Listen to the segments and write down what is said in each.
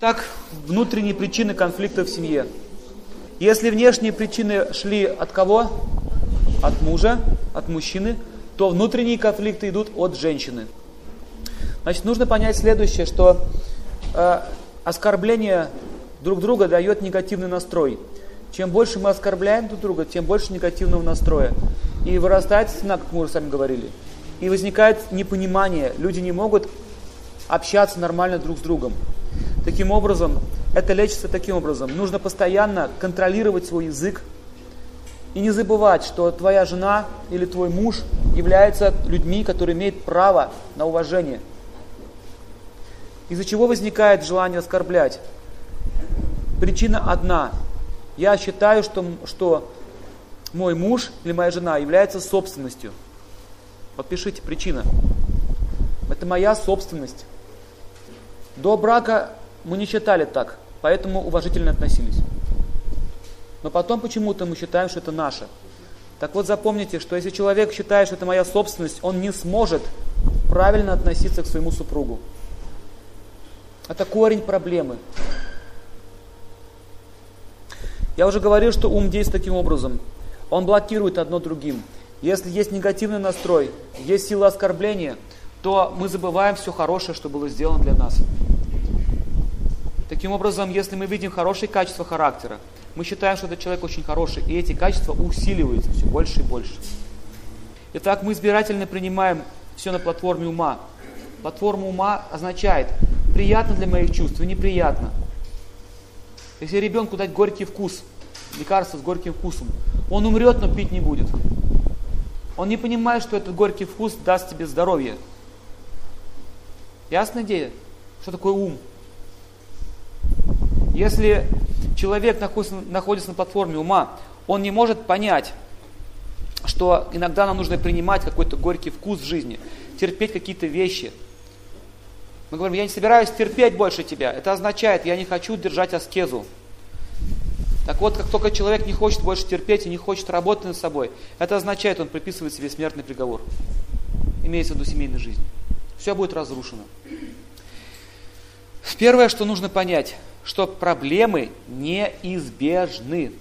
Так, внутренние причины конфликта в семье. Если внешние причины шли от кого? От мужа, от мужчины, то внутренние конфликты идут от женщины. Значит, нужно понять следующее, что э, оскорбление друг друга дает негативный настрой. Чем больше мы оскорбляем друг друга, тем больше негативного настроя. И вырастает стена, как мы уже сами говорили. И возникает непонимание. Люди не могут общаться нормально друг с другом. Таким образом, это лечится таким образом. Нужно постоянно контролировать свой язык и не забывать, что твоя жена или твой муж являются людьми, которые имеют право на уважение. Из-за чего возникает желание оскорблять? Причина одна. Я считаю, что, что мой муж или моя жена является собственностью. Подпишите причина. Это моя собственность. До брака мы не считали так, поэтому уважительно относились. Но потом почему-то мы считаем, что это наше. Так вот запомните, что если человек считает, что это моя собственность, он не сможет правильно относиться к своему супругу. Это корень проблемы. Я уже говорил, что ум действует таким образом. Он блокирует одно другим. Если есть негативный настрой, есть сила оскорбления, то мы забываем все хорошее, что было сделано для нас. Таким образом, если мы видим хорошие качества характера, мы считаем, что этот человек очень хороший, и эти качества усиливаются все больше и больше. Итак, мы избирательно принимаем все на платформе ума. Платформа ума означает приятно для моих чувств и неприятно. Если ребенку дать горький вкус, лекарство с горьким вкусом, он умрет, но пить не будет. Он не понимает, что этот горький вкус даст тебе здоровье. Ясная идея? Что такое ум? Если человек находится, находится на платформе ума, он не может понять, что иногда нам нужно принимать какой-то горький вкус в жизни, терпеть какие-то вещи. Мы говорим, я не собираюсь терпеть больше тебя. Это означает, я не хочу держать аскезу. Так вот, как только человек не хочет больше терпеть и не хочет работать над собой, это означает, он приписывает себе смертный приговор. Имеется в виду семейной жизни. Все будет разрушено. Первое, что нужно понять, что проблемы неизбежны.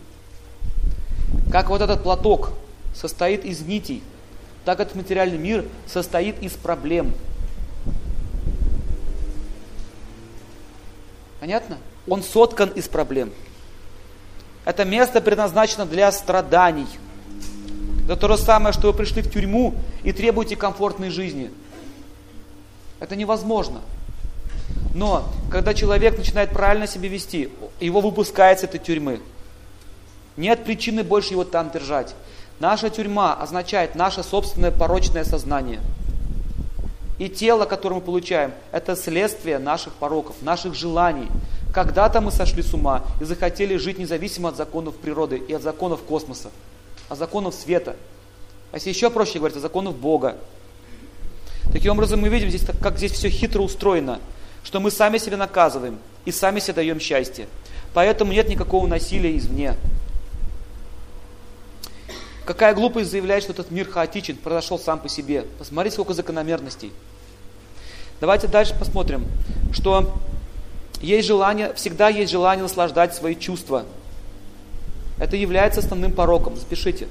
Как вот этот платок состоит из нитей, так этот материальный мир состоит из проблем. Понятно? Он соткан из проблем. Это место предназначено для страданий. Это то же самое, что вы пришли в тюрьму и требуете комфортной жизни. Это невозможно. Но когда человек начинает правильно себя вести, его выпускает с этой тюрьмы. Нет причины больше его там держать. Наша тюрьма означает наше собственное порочное сознание. И тело, которое мы получаем, это следствие наших пороков, наших желаний. Когда-то мы сошли с ума и захотели жить независимо от законов природы и от законов космоса, от законов света. А если еще проще говорить, от законов Бога. Таким образом, мы видим здесь, как здесь все хитро устроено что мы сами себя наказываем и сами себе даем счастье. Поэтому нет никакого насилия извне. Какая глупость заявлять, что этот мир хаотичен, произошел сам по себе. Посмотрите, сколько закономерностей. Давайте дальше посмотрим, что есть желание, всегда есть желание наслаждать свои чувства. Это является основным пороком, запишите.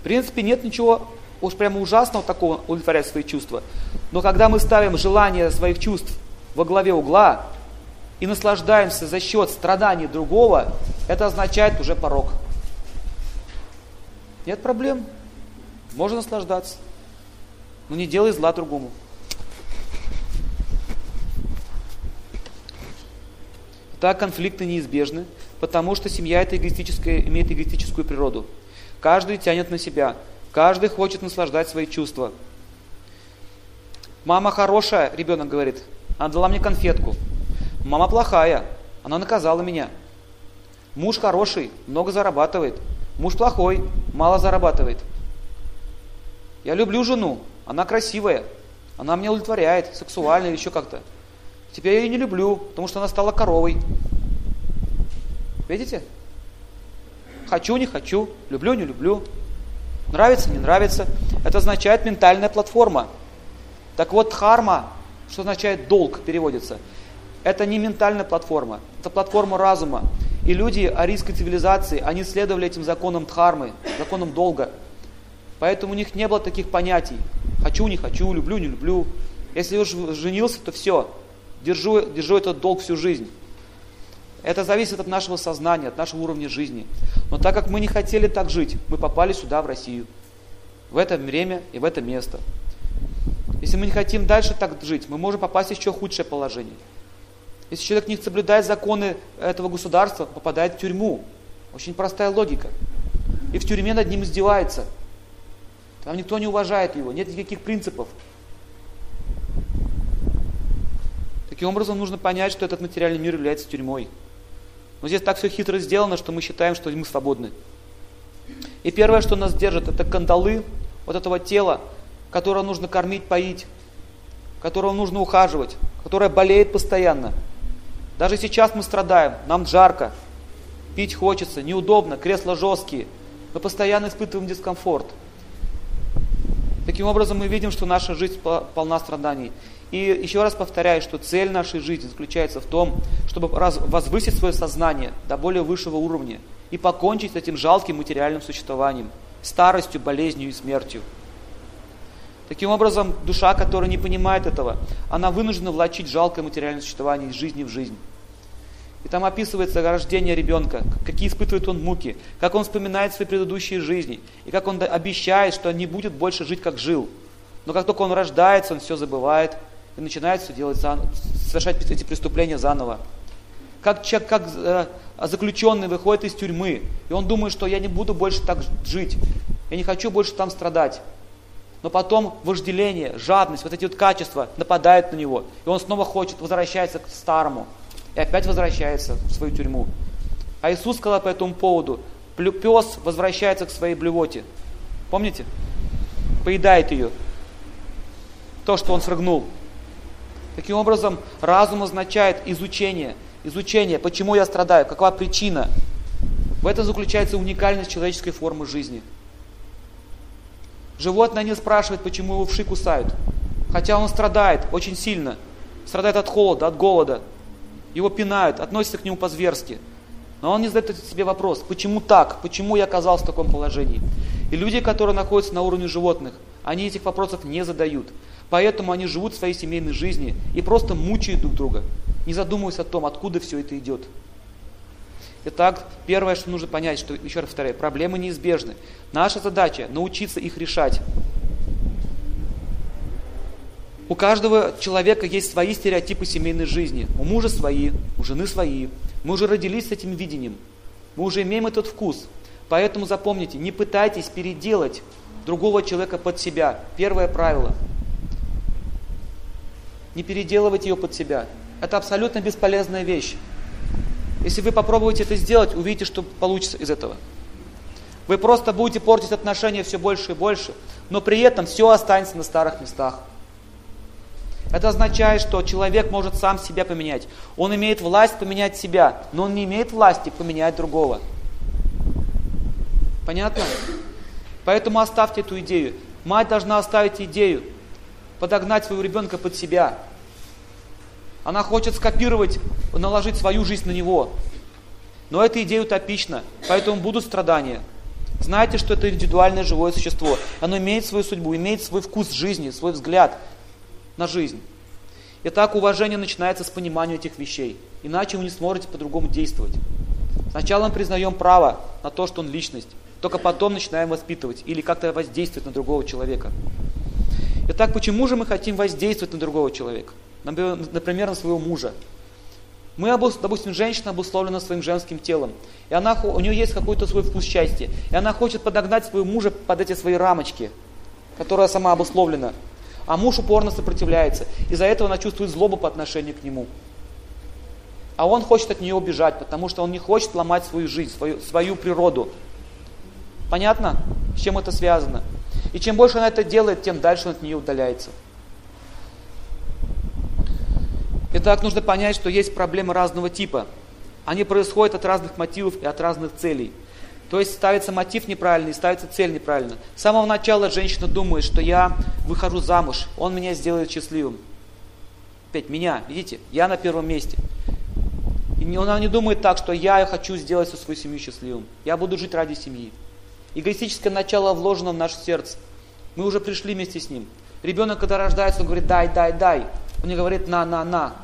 В принципе, нет ничего уж прямо ужасного такого удовлетворять свои чувства. Но когда мы ставим желание своих чувств во главе угла и наслаждаемся за счет страданий другого, это означает уже порог. Нет проблем. Можно наслаждаться. Но не делай зла другому. Так конфликты неизбежны, потому что семья это эгоистическая, имеет эгоистическую природу. Каждый тянет на себя, каждый хочет наслаждать свои чувства. Мама хорошая, ребенок говорит, она дала мне конфетку. Мама плохая, она наказала меня. Муж хороший, много зарабатывает. Муж плохой, мало зарабатывает. Я люблю жену, она красивая, она меня удовлетворяет, сексуально или еще как-то. Теперь я ее не люблю, потому что она стала коровой. Видите? Хочу, не хочу, люблю, не люблю. Нравится, не нравится. Это означает ментальная платформа. Так вот, дхарма, что означает долг, переводится. Это не ментальная платформа, это платформа разума. И люди арийской цивилизации, они следовали этим законам дхармы, законам долга. Поэтому у них не было таких понятий. Хочу, не хочу, люблю, не люблю. Если уж женился, то все. Держу, держу этот долг всю жизнь. Это зависит от нашего сознания, от нашего уровня жизни. Но так как мы не хотели так жить, мы попали сюда, в Россию. В это время и в это место. Если мы не хотим дальше так жить, мы можем попасть в еще худшее положение. Если человек не соблюдает законы этого государства, попадает в тюрьму. Очень простая логика. И в тюрьме над ним издевается. Там никто не уважает его, нет никаких принципов. Таким образом, нужно понять, что этот материальный мир является тюрьмой. Но здесь так все хитро сделано, что мы считаем, что мы свободны. И первое, что нас держит, это кандалы вот этого тела, которое нужно кормить, поить, которого нужно ухаживать, которое болеет постоянно. Даже сейчас мы страдаем, нам жарко, пить хочется, неудобно, кресла жесткие. Мы постоянно испытываем дискомфорт. Таким образом, мы видим, что наша жизнь полна страданий. И еще раз повторяю, что цель нашей жизни заключается в том, чтобы возвысить свое сознание до более высшего уровня и покончить с этим жалким материальным существованием, старостью, болезнью и смертью. Таким образом, душа, которая не понимает этого, она вынуждена влачить жалкое материальное существование из жизни в жизнь. И там описывается рождение ребенка, какие испытывает он муки, как он вспоминает свои предыдущие жизни, и как он обещает, что не будет больше жить, как жил. Но как только он рождается, он все забывает и начинает все делать, совершать эти преступления заново. Как, человек, как э, заключенный выходит из тюрьмы, и он думает, что я не буду больше так жить, я не хочу больше там страдать но потом вожделение, жадность, вот эти вот качества нападают на него, и он снова хочет, возвращается к старому, и опять возвращается в свою тюрьму. А Иисус сказал по этому поводу, пес возвращается к своей блювоте. Помните? Поедает ее. То, что он срыгнул. Таким образом, разум означает изучение. Изучение, почему я страдаю, какова причина. В этом заключается уникальность человеческой формы жизни – Животное не спрашивает, почему его вши кусают. Хотя он страдает очень сильно. Страдает от холода, от голода. Его пинают, относятся к нему по-зверски. Но он не задает себе вопрос, почему так, почему я оказался в таком положении. И люди, которые находятся на уровне животных, они этих вопросов не задают. Поэтому они живут своей семейной жизнью и просто мучают друг друга, не задумываясь о том, откуда все это идет. Итак, первое, что нужно понять, что, еще раз повторяю, проблемы неизбежны. Наша задача – научиться их решать. У каждого человека есть свои стереотипы семейной жизни. У мужа свои, у жены свои. Мы уже родились с этим видением. Мы уже имеем этот вкус. Поэтому запомните, не пытайтесь переделать другого человека под себя. Первое правило. Не переделывать ее под себя. Это абсолютно бесполезная вещь. Если вы попробуете это сделать, увидите, что получится из этого. Вы просто будете портить отношения все больше и больше, но при этом все останется на старых местах. Это означает, что человек может сам себя поменять. Он имеет власть поменять себя, но он не имеет власти поменять другого. Понятно? Поэтому оставьте эту идею. Мать должна оставить идею, подогнать своего ребенка под себя, она хочет скопировать, наложить свою жизнь на него. Но эта идея утопична, поэтому будут страдания. Знайте, что это индивидуальное живое существо. Оно имеет свою судьбу, имеет свой вкус жизни, свой взгляд на жизнь. Итак, уважение начинается с понимания этих вещей. Иначе вы не сможете по-другому действовать. Сначала мы признаем право на то, что он личность. Только потом начинаем воспитывать или как-то воздействовать на другого человека. Итак, почему же мы хотим воздействовать на другого человека? например, на своего мужа. Мы, допустим, женщина обусловлена своим женским телом, и она, у нее есть какой-то свой вкус счастья, и она хочет подогнать своего мужа под эти свои рамочки, которая сама обусловлена. А муж упорно сопротивляется, из-за этого она чувствует злобу по отношению к нему. А он хочет от нее убежать, потому что он не хочет ломать свою жизнь, свою, свою природу. Понятно, с чем это связано? И чем больше она это делает, тем дальше он от нее удаляется. Итак, нужно понять, что есть проблемы разного типа. Они происходят от разных мотивов и от разных целей. То есть ставится мотив неправильный, ставится цель неправильно. С самого начала женщина думает, что я выхожу замуж, он меня сделает счастливым. Опять меня, видите, я на первом месте. И он не думает так, что я хочу сделать всю свою семью счастливым. Я буду жить ради семьи. Эгоистическое начало вложено в наше сердце. Мы уже пришли вместе с ним. Ребенок, когда рождается, он говорит, дай, дай, дай. Он не говорит, на, на, на.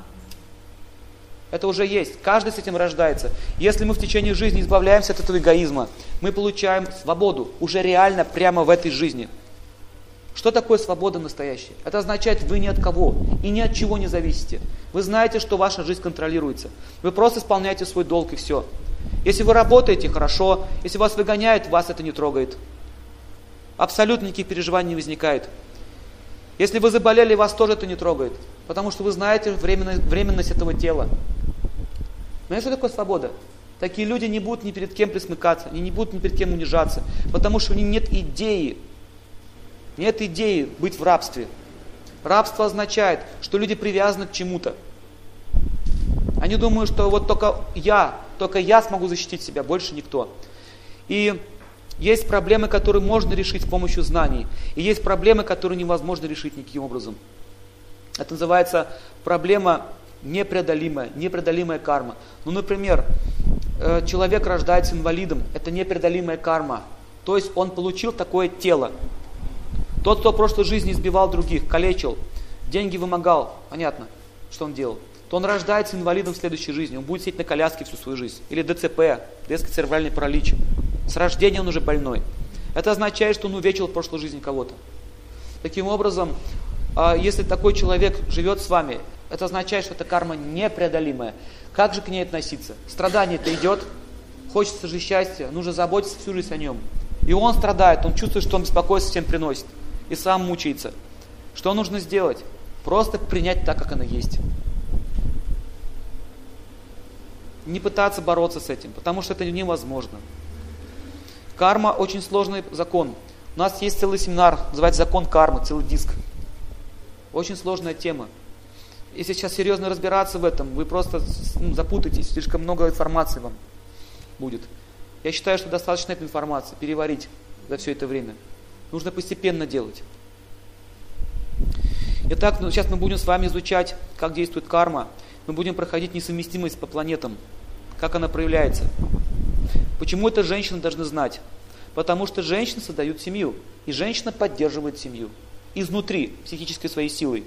Это уже есть. Каждый с этим рождается. Если мы в течение жизни избавляемся от этого эгоизма, мы получаем свободу уже реально прямо в этой жизни. Что такое свобода настоящая? Это означает, вы ни от кого и ни от чего не зависите. Вы знаете, что ваша жизнь контролируется. Вы просто исполняете свой долг и все. Если вы работаете, хорошо. Если вас выгоняют, вас это не трогает. Абсолютно никаких переживаний не возникает. Если вы заболели, вас тоже это не трогает. Потому что вы знаете временность, временность этого тела. Знаете, что такое свобода? Такие люди не будут ни перед кем присмыкаться, они не будут ни перед кем унижаться, потому что у них нет идеи. Нет идеи быть в рабстве. Рабство означает, что люди привязаны к чему-то. Они думают, что вот только я, только я смогу защитить себя, больше никто. И есть проблемы, которые можно решить с помощью знаний. И есть проблемы, которые невозможно решить никаким образом. Это называется проблема непреодолимая, непреодолимая карма. Ну, например, э, человек рождается инвалидом, это непреодолимая карма. То есть он получил такое тело. Тот, кто в прошлой жизни избивал других, калечил, деньги вымогал, понятно, что он делал, то он рождается инвалидом в следующей жизни. Он будет сидеть на коляске всю свою жизнь. Или ДЦП, детский церебральный паралич. С рождения он уже больной. Это означает, что он увечил в прошлой жизни кого-то. Таким образом, а, если такой человек живет с вами, это означает, что эта карма непреодолимая. Как же к ней относиться? Страдание-то идет, хочется же счастья, нужно заботиться всю жизнь о нем. И он страдает, он чувствует, что он беспокойство всем приносит. И сам мучается. Что нужно сделать? Просто принять так, как оно есть. Не пытаться бороться с этим, потому что это невозможно. Карма очень сложный закон. У нас есть целый семинар, называется закон кармы, целый диск. Очень сложная тема. Если сейчас серьезно разбираться в этом, вы просто ну, запутаетесь, слишком много информации вам будет. Я считаю, что достаточно этой информации переварить за все это время. Нужно постепенно делать. Итак, ну, сейчас мы будем с вами изучать, как действует карма. Мы будем проходить несовместимость по планетам, как она проявляется. Почему это женщины должны знать? Потому что женщины создают семью, и женщина поддерживает семью изнутри, психической своей силой.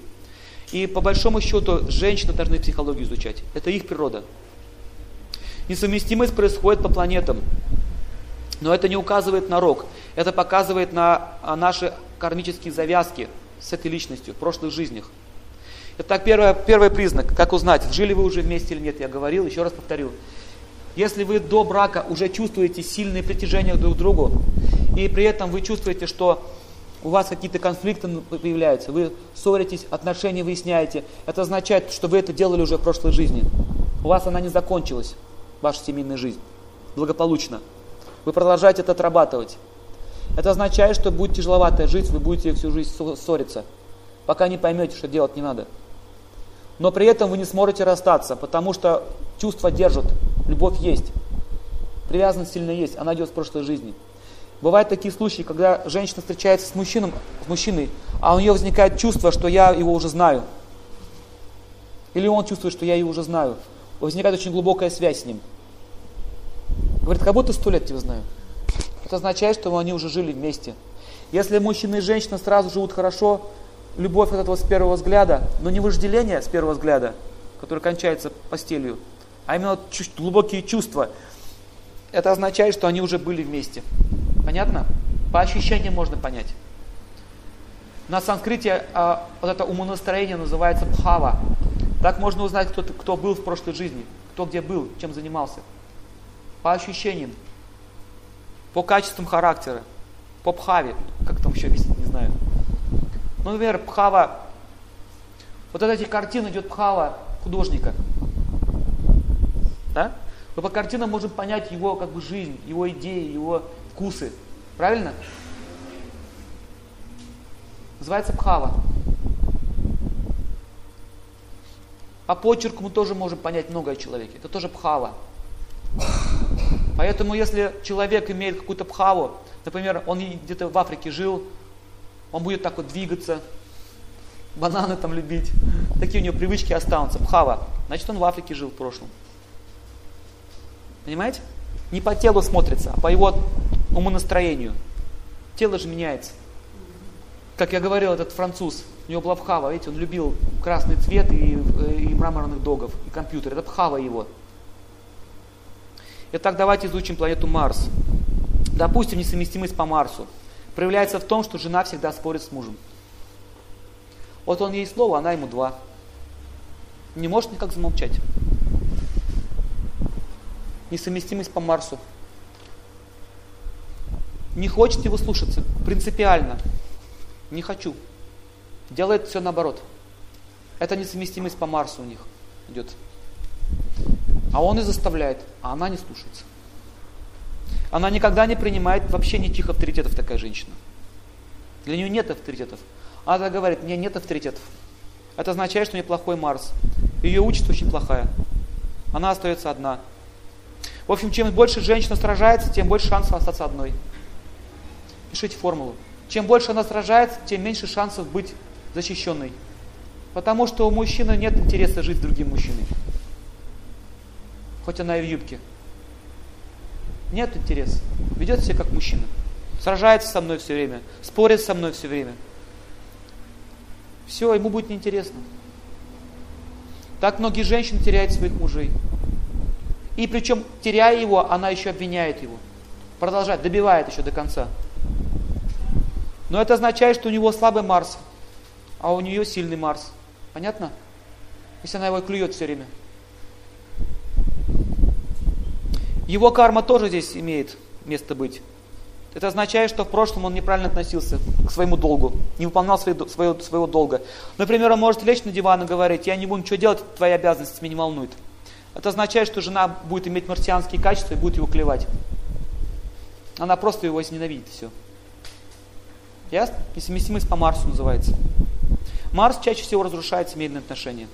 И по большому счету женщины должны психологию изучать. Это их природа. Несовместимость происходит по планетам. Но это не указывает на рок. Это показывает на а, наши кармические завязки с этой личностью в прошлых жизнях. Итак, первый, первый признак, как узнать, жили вы уже вместе или нет, я говорил, еще раз повторю. Если вы до брака уже чувствуете сильное притяжение друг к другу, и при этом вы чувствуете, что у вас какие-то конфликты появляются, вы ссоритесь, отношения выясняете, это означает, что вы это делали уже в прошлой жизни. У вас она не закончилась, ваша семейная жизнь, благополучно. Вы продолжаете это отрабатывать. Это означает, что будет тяжеловато жить, вы будете всю жизнь ссориться, пока не поймете, что делать не надо. Но при этом вы не сможете расстаться, потому что чувства держат, любовь есть, привязанность сильно есть, она идет с прошлой жизни. Бывают такие случаи, когда женщина встречается с, мужчином, с мужчиной, а у нее возникает чувство, что я его уже знаю. Или он чувствует, что я его уже знаю. Возникает очень глубокая связь с ним. Говорит, как будто сто лет тебя знаю. Это означает, что они уже жили вместе. Если мужчина и женщина сразу живут хорошо, любовь от этого с первого взгляда, но не вожделение с первого взгляда, которое кончается постелью, а именно глубокие чувства, это означает, что они уже были вместе. Понятно? По ощущениям можно понять. На санскрите а, вот это умонастроение называется бхава. Так можно узнать, кто, кто был в прошлой жизни, кто где был, чем занимался. По ощущениям, по качествам характера, по бхаве, как там еще объяснить, не знаю. Ну, например, бхава, вот от этих картин идет бхава художника. Да? Мы по картинам можем понять его как бы жизнь, его идеи, его вкусы. Правильно? Называется пхава. По почерку мы тоже можем понять многое о человеке. Это тоже пхава. Поэтому если человек имеет какую-то пхаву, например, он где-то в Африке жил, он будет так вот двигаться, бананы там любить. Такие у него привычки останутся. Пхава. Значит, он в Африке жил в прошлом. Понимаете? Не по телу смотрится, а по его умонастроению. Тело же меняется. Как я говорил, этот француз, у него была пхава, видите, он любил красный цвет и, и мраморных догов, и компьютер. Это пхава его. Итак, давайте изучим планету Марс. Допустим, несовместимость по Марсу проявляется в том, что жена всегда спорит с мужем. Вот он ей слово, она ему два. Не может никак замолчать. Несовместимость по Марсу. Не хочет его слушаться, принципиально. Не хочу. Делает все наоборот. Это несовместимость по Марсу у них идет. А он и заставляет, а она не слушается. Она никогда не принимает вообще никаких авторитетов, такая женщина. Для нее нет авторитетов. Она говорит, мне нет авторитетов. Это означает, что у нее плохой Марс. Ее участь очень плохая. Она остается одна. В общем, чем больше женщина сражается, тем больше шансов остаться одной. Пишите формулу. Чем больше она сражается, тем меньше шансов быть защищенной. Потому что у мужчины нет интереса жить с другим мужчиной. Хоть она и в юбке. Нет интереса. Ведет себя как мужчина. Сражается со мной все время. Спорит со мной все время. Все, ему будет неинтересно. Так многие женщины теряют своих мужей. И причем, теряя его, она еще обвиняет его. Продолжает, добивает еще до конца. Но это означает, что у него слабый Марс, а у нее сильный Марс. Понятно? Если она его клюет все время. Его карма тоже здесь имеет место быть. Это означает, что в прошлом он неправильно относился к своему долгу, не выполнял своего, своего, своего долга. Например, он может лечь на диван и говорить, я не буду ничего делать, твои обязанности меня не волнуют. Это означает, что жена будет иметь марсианские качества и будет его клевать. Она просто его возненавидит, все. Ясно? Несовместимость по Марсу называется. Марс чаще всего разрушает семейные отношения.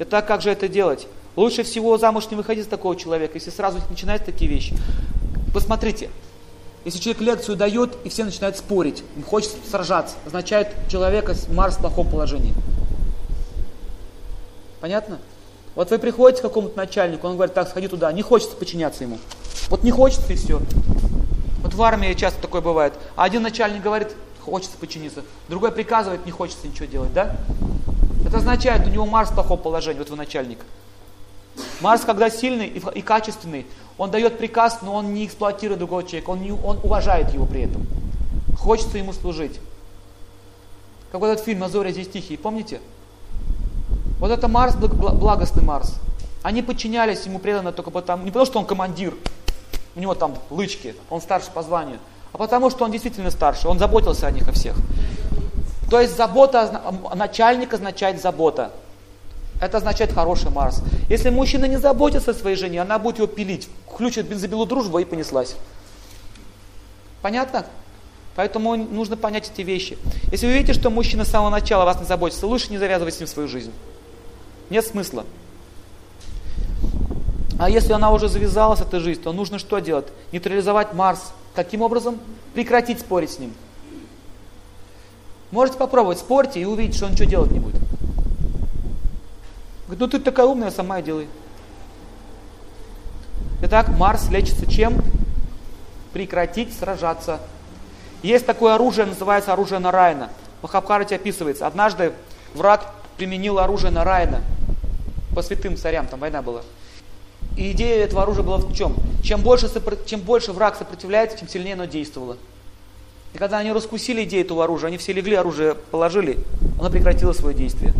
Итак, как же это делать? Лучше всего замуж не выходить за такого человека, если сразу начинать такие вещи. Посмотрите, если человек лекцию дает, и все начинают спорить, им хочется сражаться, означает человека Марс в плохом положении. Понятно? Вот вы приходите к какому-то начальнику, он говорит, так, сходи туда, не хочется подчиняться ему. Вот не хочется и все. Вот в армии часто такое бывает. А один начальник говорит, хочется подчиниться, другой приказывает, не хочется ничего делать, да? Это означает, у него Марс в плохом положении, вот вы начальник. Марс, когда сильный и, качественный, он дает приказ, но он не эксплуатирует другого человека, он, не, он уважает его при этом. Хочется ему служить. Как вот этот фильм «Азоря здесь тихий», помните? Вот это Марс, благостный Марс. Они подчинялись ему преданно только потому, не потому что он командир, у него там лычки, он старше по званию, а потому что он действительно старше, он заботился о них, о всех. То есть забота, начальник означает забота. Это означает хороший Марс. Если мужчина не заботится о своей жене, она будет его пилить. Включит бензобилу дружбу и понеслась. Понятно? Поэтому нужно понять эти вещи. Если вы видите, что мужчина с самого начала вас не заботится, лучше не завязывать с ним свою жизнь. Нет смысла. А если она уже завязалась, эта жизнь, то нужно что делать? Нейтрализовать Марс. Каким образом? Прекратить спорить с ним. Можете попробовать, спорьте и увидеть, что он что делать не будет. Говорит, ну ты такая умная, сама и делай. Итак, Марс лечится чем? Прекратить сражаться. Есть такое оружие, называется оружие Нарайна. В Махабхарате описывается. Однажды враг применил оружие Нарайна по святым царям, там война была. И идея этого оружия была в чем? Чем больше, чем больше враг сопротивляется, тем сильнее оно действовало. И когда они раскусили идею этого оружия, они все легли, оружие положили, оно прекратило свое действие.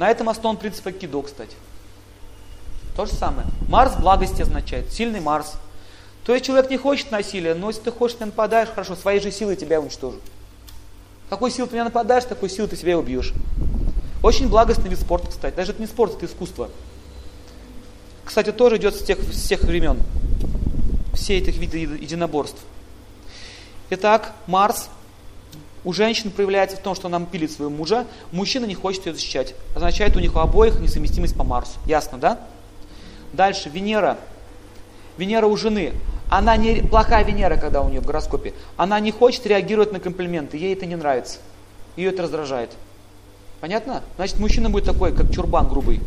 На этом основан принцип Акидо, кстати. То же самое. Марс благости означает, сильный Марс. То есть человек не хочет насилия, но если ты хочешь, ты нападаешь, хорошо, своей же силой тебя уничтожу. Какой силой ты меня нападаешь, такой силой ты себя убьешь. Очень благостный вид спорта, кстати. Даже это не спорт, это искусство кстати, тоже идет с тех, с тех времен. Все этих виды единоборств. Итак, Марс у женщин проявляется в том, что она пилит своего мужа, мужчина не хочет ее защищать. Означает у них у обоих несовместимость по Марсу. Ясно, да? Дальше, Венера. Венера у жены. Она не плохая Венера, когда у нее в гороскопе. Она не хочет реагировать на комплименты, ей это не нравится. ее это раздражает. Понятно? Значит, мужчина будет такой, как чурбан грубый.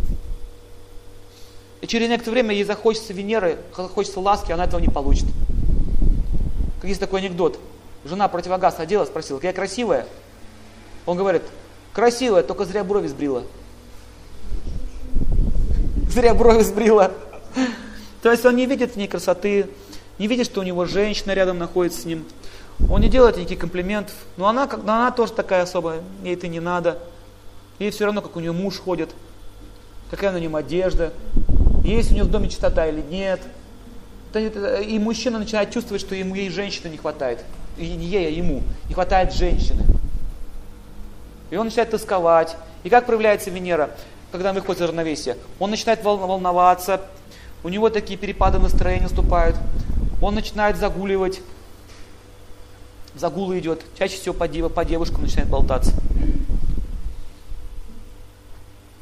И через некоторое время ей захочется Венеры, захочется ласки, она этого не получит. Как есть такой анекдот. Жена противогаз одела, спросила, я красивая? Он говорит, красивая, только зря брови сбрила. Зря брови сбрила. То есть он не видит в ней красоты, не видит, что у него женщина рядом находится с ним. Он не делает никаких комплиментов. Но она, но она тоже такая особая, ей это не надо. Ей все равно, как у нее муж ходит, какая на нем одежда, есть у нее в доме чистота или нет. И мужчина начинает чувствовать, что ему ей женщины не хватает. И ей, а ему. Не хватает женщины. И он начинает тосковать. И как проявляется Венера, когда выходит из равновесия? Он начинает волноваться, у него такие перепады настроения наступают. Он начинает загуливать. Загулы идет. Чаще всего по, по девушкам начинает болтаться.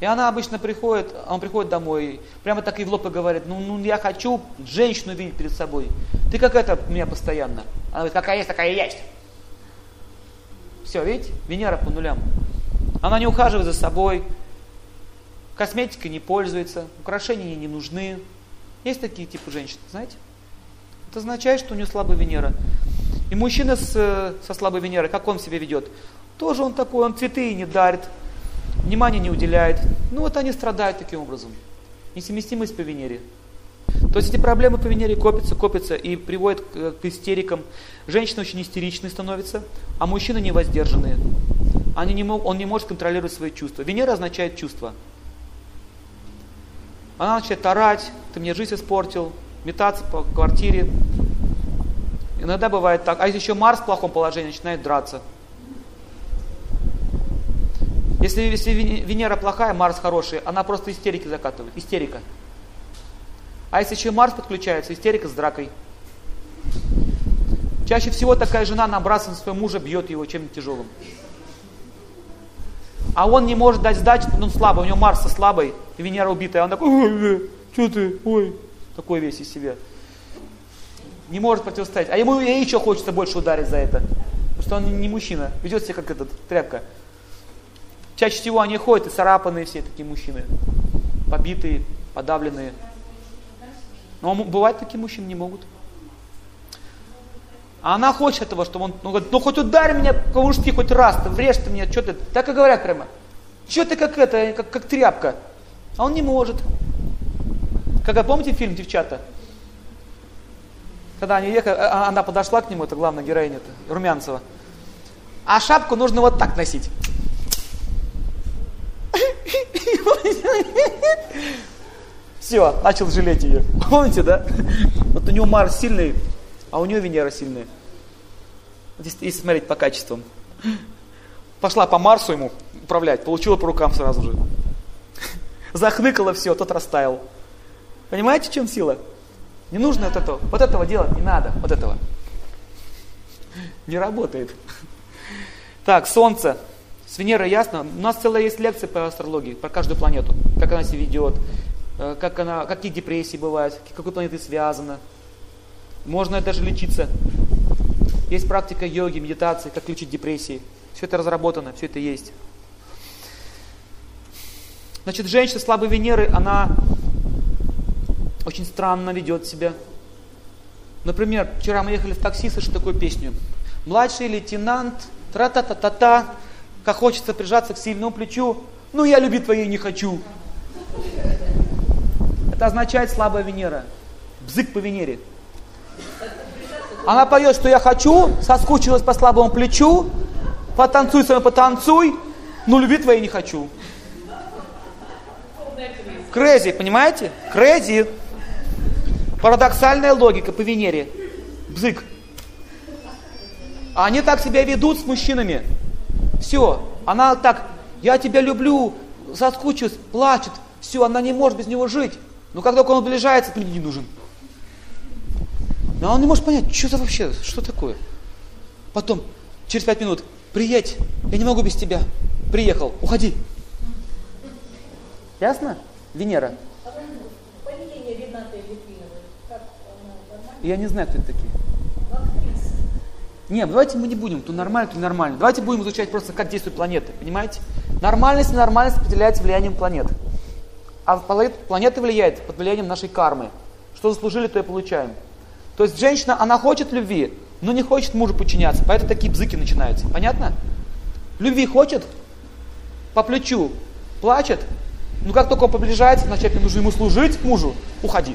И она обычно приходит, он приходит домой, прямо так и в лоб и говорит, ну, ну я хочу женщину видеть перед собой. Ты как это у меня постоянно? Она говорит, какая есть, такая есть. Все, видите, Венера по нулям. Она не ухаживает за собой, косметикой не пользуется, украшения ей не нужны. Есть такие типы женщин, знаете? Это означает, что у нее слабая Венера. И мужчина с, со слабой Венерой, как он себя ведет? Тоже он такой, он цветы не дарит, внимания не уделяет. Ну вот они страдают таким образом. Несовместимость по Венере. То есть эти проблемы по Венере копятся, копятся и приводят к, к истерикам. Женщина очень истеричной становится, а мужчины невоздержанные. Они не мог, он не может контролировать свои чувства. Венера означает чувство. Она начинает орать, ты мне жизнь испортил, метаться по квартире. Иногда бывает так. А если еще Марс в плохом положении, начинает драться. Если, если Венера плохая, Марс хороший, она просто истерики закатывает. Истерика. А если еще Марс подключается, истерика с дракой. Чаще всего такая жена набрасывает своего мужа, бьет его чем-нибудь тяжелым. А он не может дать сдачи, он слабый, у него Марс слабый, и Венера убитая. Он такой, ой, что ты, ой, такой весь из себя. Не может противостоять. А ему и еще хочется больше ударить за это. Потому что он не мужчина, ведет себя как этот тряпка. Чаще всего они ходят и царапанные все такие мужчины. Побитые, подавленные. Но бывает такие мужчины не могут. А она хочет этого, чтобы он, ну, говорит, ну хоть ударь меня по мужски хоть раз, ты врежь ты мне, что ты, так и говорят прямо. Что ты как это, как, как тряпка. А он не может. Когда, помните фильм «Девчата»? Когда они ехали, а, она подошла к нему, это главная героиня, это Румянцева. А шапку нужно вот так носить. Все, начал жалеть ее. Помните, да? Вот у него Марс сильный, а у нее Венера сильная. Если смотреть по качествам. Пошла по Марсу ему управлять, получила по рукам сразу же. Захныкала все, тот растаял. Понимаете, в чем сила? Не нужно вот этого. Вот этого делать не надо. Вот этого. Не работает. Так, Солнце. С Венерой ясно? У нас целая есть лекция по астрологии, про каждую планету. Как она себя ведет, э, как она, какие депрессии бывают, какой планеты связаны. Можно даже лечиться. Есть практика йоги, медитации, как лечить депрессии. Все это разработано, все это есть. Значит, женщина слабой Венеры, она очень странно ведет себя. Например, вчера мы ехали в такси, слышали такую песню. Младший лейтенант, тра-та-та-та-та, как хочется прижаться к сильному плечу, ну я любить твоей не хочу. Это означает слабая Венера, бзык по Венере. Она поет, что я хочу, соскучилась по слабому плечу, потанцуй со мной, потанцуй, но любить твоей не хочу. Crazy, понимаете? Crazy. Парадоксальная логика по Венере. Бзык. Они так себя ведут с мужчинами. Все, она так, я тебя люблю, соскучилась, плачет. Все, она не может без него жить. Но как только он приближается, ты мне не нужен. Но он не может понять, что это вообще, что такое. Потом, через пять минут, приедь, я не могу без тебя. Приехал, уходи. Ясно? Венера. Я не знаю, кто это такие. Не, давайте мы не будем, то нормально, то нормально. Давайте будем изучать просто, как действуют планеты, понимаете? Нормальность и нормальность определяется влиянием планет. А планета влияет под влиянием нашей кармы. Что заслужили, то и получаем. То есть женщина, она хочет любви, но не хочет мужу подчиняться. Поэтому такие бзыки начинаются. Понятно? Любви хочет, по плечу плачет, но как только он приближается, значит, нужно ему служить мужу, уходи.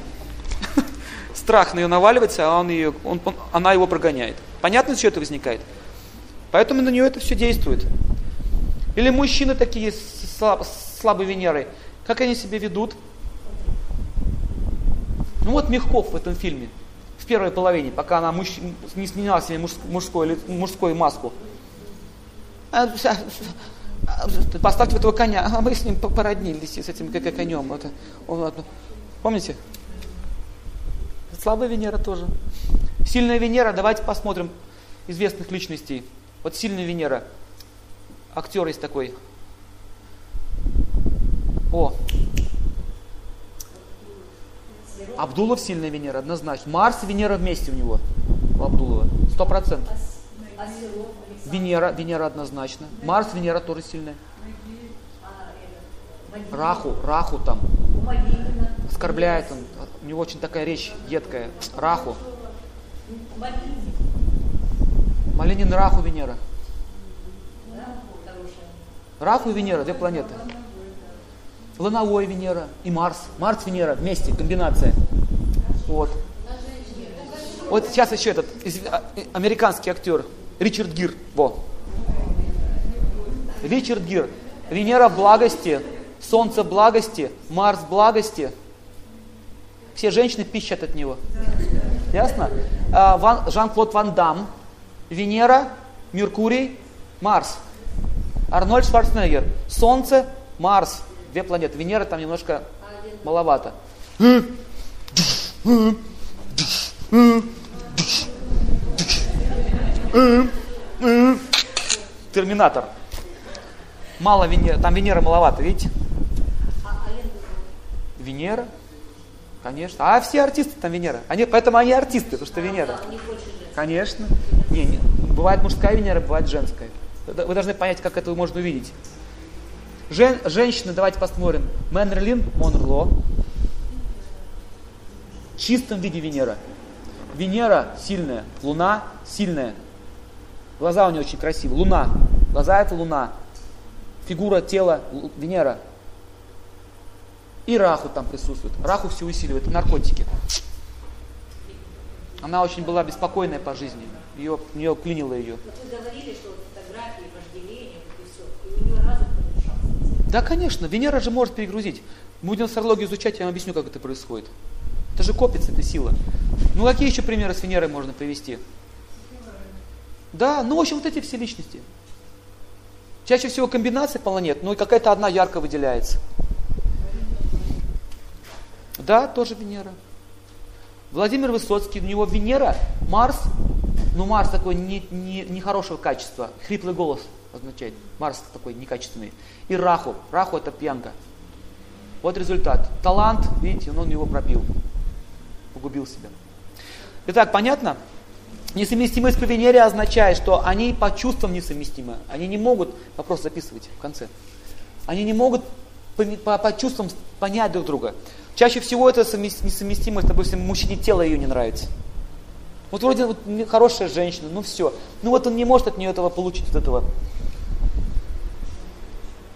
Страх на нее наваливается, а он ее, он, он, она его прогоняет. Понятно, что это возникает? Поэтому на нее это все действует. Или мужчины такие с слаб, слабой Венерой, как они себя ведут? Ну вот Мягков в этом фильме, в первой половине, пока она мужч... не сменяла себе мужскую, мужскую маску. А, Поставьте этого коня, а мы с ним породнились, с этим как конем. Это, он, помните? Слабая Венера тоже. Сильная Венера, давайте посмотрим известных личностей. Вот сильная Венера. Актер есть такой. О. Абдулов сильная Венера, однозначно. Марс и Венера вместе у него, у Абдулова. Сто процентов. Венера, Венера однозначно. Марс, Венера тоже сильная. Раху, Раху там. Оскорбляет он. У него очень такая речь едкая. Раху. Малинин Раху Венера. Раху и Венера, две планеты. Луновой Венера и Марс. Марс, Венера вместе, комбинация. Вот. Вот сейчас еще этот а, американский актер Ричард Гир. Во. Ричард Гир. Венера благости, Солнце благости, Марс благости. Все женщины пищат от него. Ясно? А, Жан-Клод Ван Дам, Венера, Меркурий, Марс. Арнольд Шварценеггер. Солнце, Марс. Две планеты. Венера там немножко маловато. Терминатор. Мало Венера, там Венера маловато, видите? Венера, конечно. А все артисты там Венера. Они, поэтому они артисты, потому что Венера. Конечно. Не, не, бывает мужская Венера, бывает женская. Вы должны понять, как это можно увидеть. Жен, женщины, давайте посмотрим. Мэнерлин Монрло. В чистом виде Венера. Венера сильная, Луна сильная. Глаза у нее очень красивые. Луна. Глаза это Луна. Фигура, тело, Венера. И Раху там присутствует. Раху все усиливает. Наркотики. Она очень была беспокойная по жизни. Ее, нее клинило ее. вы говорили, что фотографии, вожделение, и все. И у нее разум помешался. Да, конечно. Венера же может перегрузить. Мы будем астрологию изучать, я вам объясню, как это происходит. Это же копится, эта сила. Ну, какие еще примеры с Венерой можно привести? Да, ну, в общем, вот эти все личности. Чаще всего комбинаций планет, но и какая-то одна ярко выделяется. Да, тоже Венера. Владимир Высоцкий, у него Венера, Марс, ну Марс такой не, не, нехорошего качества, хриплый голос означает, Марс такой некачественный. И Раху, Раху это пьянка. Вот результат. Талант, видите, он его пропил, погубил себя. Итак, понятно? Несовместимость по Венере означает, что они по чувствам несовместимы. Они не могут, вопрос записывать в конце, они не могут по, по, по чувствам понять друг друга. Чаще всего это несовместимость, допустим, мужчине тело ее не нравится. Вот вроде вот хорошая женщина, ну все. Ну вот он не может от нее этого получить, от этого.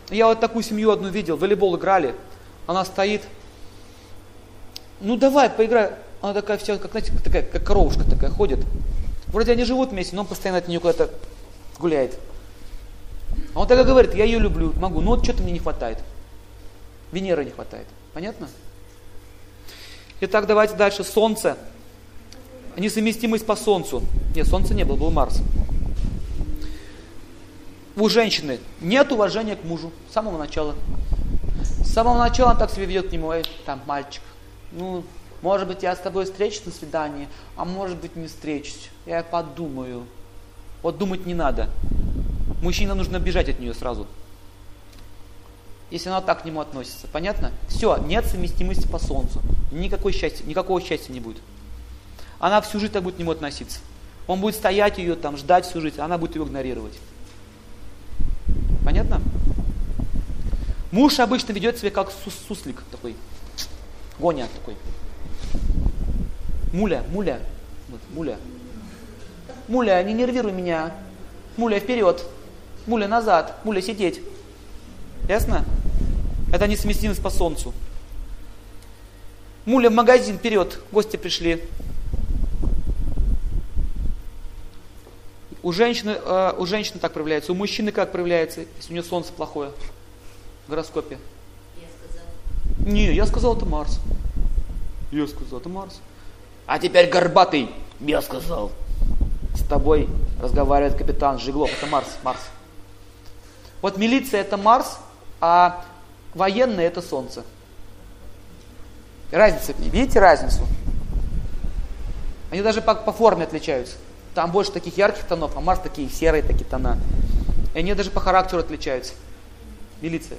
Я вот такую семью одну видел, волейбол играли, она стоит, ну давай, поиграй. Она такая вся, как, знаете, такая, как коровушка такая ходит. Вроде они живут вместе, но он постоянно от нее куда-то гуляет. А он и говорит, я ее люблю, могу, но вот что-то мне не хватает. Венеры не хватает. Понятно? Итак, давайте дальше. Солнце. Несовместимость по Солнцу. Нет, Солнца не было, был Марс. У женщины нет уважения к мужу с самого начала. С самого начала он так себя ведет к нему, эй, там, мальчик. Ну, может быть, я с тобой встречусь на свидании, а может быть, не встречусь. Я подумаю. Вот думать не надо. Мужчина нужно бежать от нее сразу. Если она так к нему относится. Понятно? Все, нет совместимости по солнцу. Никакой счастья, никакого счастья не будет. Она всю жизнь так будет к нему относиться. Он будет стоять ее там, ждать всю жизнь, а она будет его игнорировать. Понятно? Муж обычно ведет себя как сус суслик такой. Гоня такой. Муля, муля. Вот, муля. Муля, не нервируй меня. Муля, вперед. Муля, назад. Муля, сидеть. Ясно? Это несовместимость по солнцу. Муля, в магазин, вперед. Гости пришли. У женщины, э, у женщины так проявляется, у мужчины как проявляется, если у нее солнце плохое в гороскопе. Я. Не, я сказал, это Марс. Я сказал, это Марс. А теперь горбатый. Я сказал. С тобой разговаривает капитан Жиглов. Это Марс, Марс. Вот милиция это Марс, а военные это Солнце. Разница, видите разницу? Они даже по, по форме отличаются. Там больше таких ярких тонов, а Марс такие серые такие тона. И они даже по характеру отличаются. Милиция.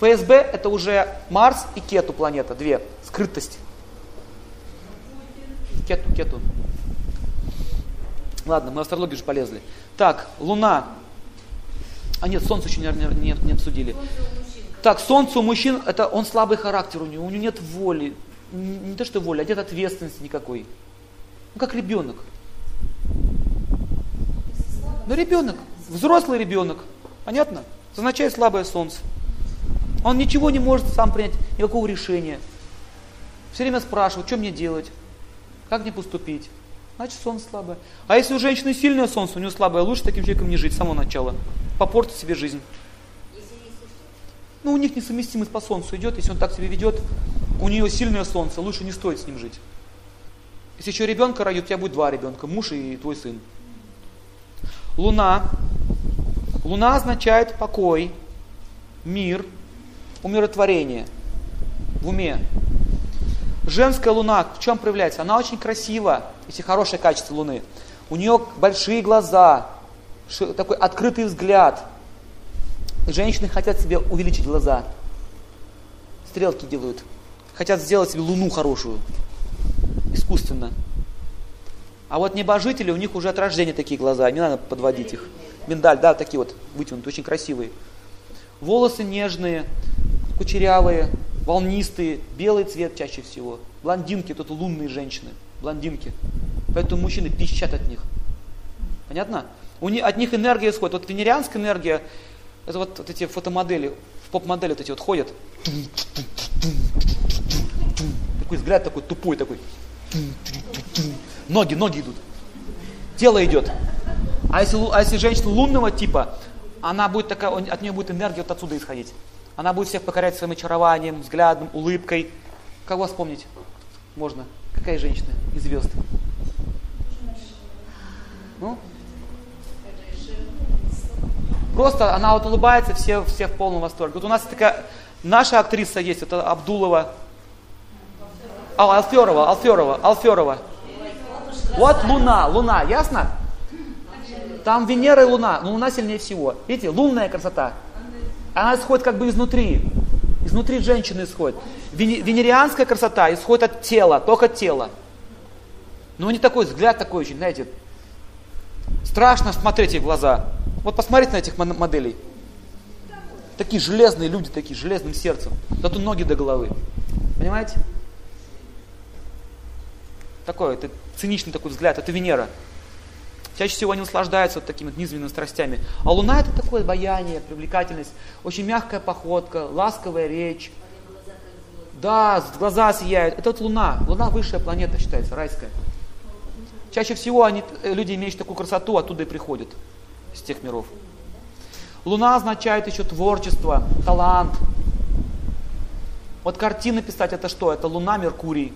ФСБ это уже Марс и Кету планета, две. Скрытость. Кету, Кету. Ладно, мы астрологию же полезли. Так, Луна. А нет, Солнце еще не, не, не обсудили. Так, Солнце у мужчин, это он слабый характер у него, у него нет воли. Не, то, что воли, а нет ответственности никакой. Ну, как ребенок. Ну, ребенок, взрослый ребенок. Понятно? Это означает слабое солнце. Он ничего не может сам принять, никакого решения. Все время спрашивает, что мне делать, как мне поступить. Значит, солнце слабое. А если у женщины сильное солнце, у нее слабое, лучше таким человеком не жить с самого начала. Попортить себе жизнь. Ну, у них несовместимость по солнцу идет, если он так себя ведет, у нее сильное солнце, лучше не стоит с ним жить. Если еще ребенка родит, у тебя будет два ребенка, муж и твой сын. Луна. Луна означает покой, мир, умиротворение в уме. Женская луна в чем проявляется? Она очень красива, если хорошее качество луны. У нее большие глаза, такой открытый взгляд. Женщины хотят себе увеличить глаза. Стрелки делают. Хотят сделать себе луну хорошую. Искусственно. А вот небожители, у них уже от рождения такие глаза, не надо подводить их. Миндаль, да, такие вот вытянутые, очень красивые. Волосы нежные, кучерявые, волнистые, белый цвет чаще всего. Блондинки, тут лунные женщины, блондинки. Поэтому мужчины пищат от них. Понятно? У них, от них энергия исходит. Вот венерианская энергия, это вот, вот эти фотомодели, в поп-модели вот эти вот ходят. Такой взгляд такой тупой такой. Ноги, ноги идут. Тело идет. А если, а если женщина лунного типа, она будет такая, от нее будет энергия вот отсюда исходить. Она будет всех покорять своим очарованием, взглядом, улыбкой. Кого вспомнить можно? Какая женщина из звезд? Ну? Просто она вот улыбается, все, все в полном восторге. Вот у нас такая, наша актриса есть, это Абдулова. А, Алферова, Алферова, Алферова. Вот Луна, Луна, ясно? Там Венера и Луна, но Луна сильнее всего. Видите, лунная красота. Она исходит как бы изнутри. Изнутри женщины исходит. Венерианская красота исходит от тела, только тела. Но не такой взгляд такой очень, знаете, страшно смотреть в глаза. Вот посмотрите на этих моделей. Такие железные люди, такие железным сердцем. Зато ноги до головы. Понимаете? Такой, это циничный такой взгляд, это Венера. Чаще всего они наслаждаются вот такими низменными страстями. А Луна это такое обаяние, привлекательность, очень мягкая походка, ласковая речь. Да, глаза сияют. Это вот Луна. Луна высшая планета считается, райская. Чаще всего они, э, люди, имеющие такую красоту, оттуда и приходят, из тех миров. Луна означает еще творчество, талант. Вот картины писать это что? Это Луна, Меркурий.